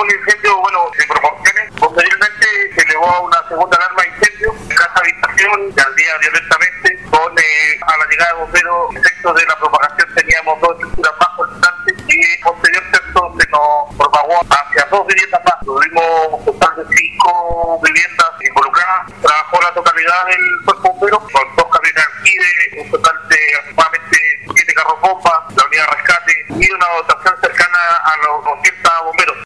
un incendio, bueno, de proporciones. Posteriormente se elevó a una segunda alarma de incendio, en casa habitación, y al día directamente con eh, a la llegada de bomberos, efectos de la propagación, teníamos dos estructuras más constantes y eh, posterior texto se nos propagó hacia dos viviendas más. Tuvimos un total de cinco viviendas involucradas. Trabajó la totalidad del cuerpo bombero con dos camiones alquiles, un total de aproximadamente siete carros bomba,